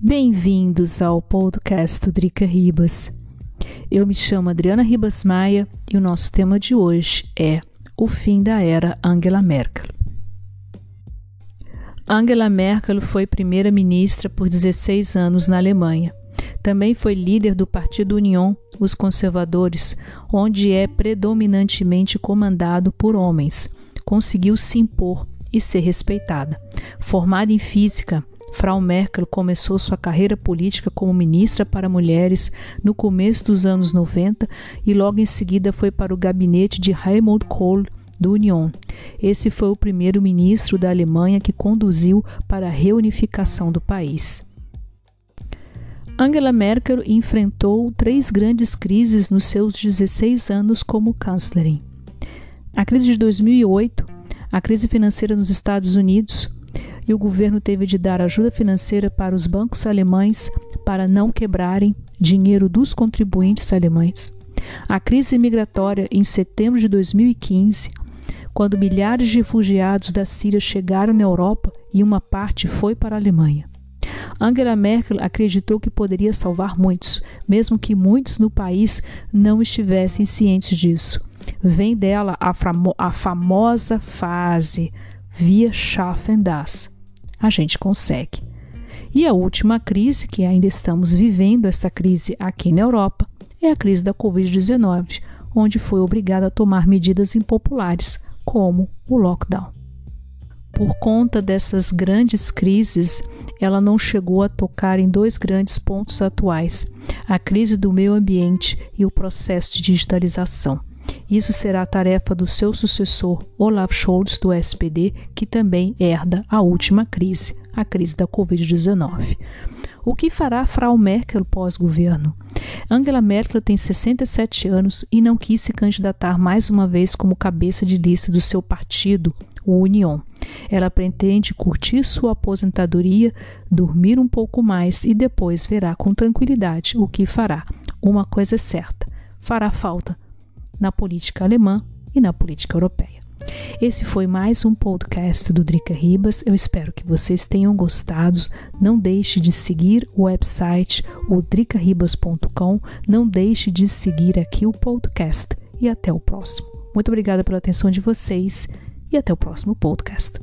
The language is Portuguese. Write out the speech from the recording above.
Bem-vindos ao podcast do Drica Ribas. Eu me chamo Adriana Ribas Maia e o nosso tema de hoje é o fim da era Angela Merkel. Angela Merkel foi primeira-ministra por 16 anos na Alemanha. Também foi líder do Partido Union, os conservadores, onde é predominantemente comandado por homens. Conseguiu se impor e ser respeitada. Formada em física, Frau Merkel começou sua carreira política como ministra para mulheres no começo dos anos 90 e logo em seguida foi para o gabinete de Helmut Kohl do Union. Esse foi o primeiro ministro da Alemanha que conduziu para a reunificação do país. Angela Merkel enfrentou três grandes crises nos seus 16 anos como chanceler. A crise de 2008, a crise financeira nos Estados Unidos, e o governo teve de dar ajuda financeira para os bancos alemães para não quebrarem dinheiro dos contribuintes alemães. A crise migratória em setembro de 2015, quando milhares de refugiados da Síria chegaram na Europa e uma parte foi para a Alemanha. Angela Merkel acreditou que poderia salvar muitos, mesmo que muitos no país não estivessem cientes disso. Vem dela a, famo a famosa fase via schaffen das a gente consegue. E a última crise que ainda estamos vivendo, essa crise aqui na Europa, é a crise da Covid-19, onde foi obrigada a tomar medidas impopulares, como o lockdown. Por conta dessas grandes crises, ela não chegou a tocar em dois grandes pontos atuais: a crise do meio ambiente e o processo de digitalização. Isso será a tarefa do seu sucessor, Olaf Scholz, do SPD, que também herda a última crise, a crise da Covid-19. O que fará Frau Merkel pós-governo? Angela Merkel tem 67 anos e não quis se candidatar mais uma vez como cabeça de lista do seu partido, o Union. Ela pretende curtir sua aposentadoria, dormir um pouco mais e depois verá com tranquilidade o que fará. Uma coisa é certa: fará falta na política alemã e na política europeia. Esse foi mais um podcast do Drica Ribas. Eu espero que vocês tenham gostado. Não deixe de seguir o website, o dricaribas.com. Não deixe de seguir aqui o podcast. E até o próximo. Muito obrigada pela atenção de vocês e até o próximo podcast.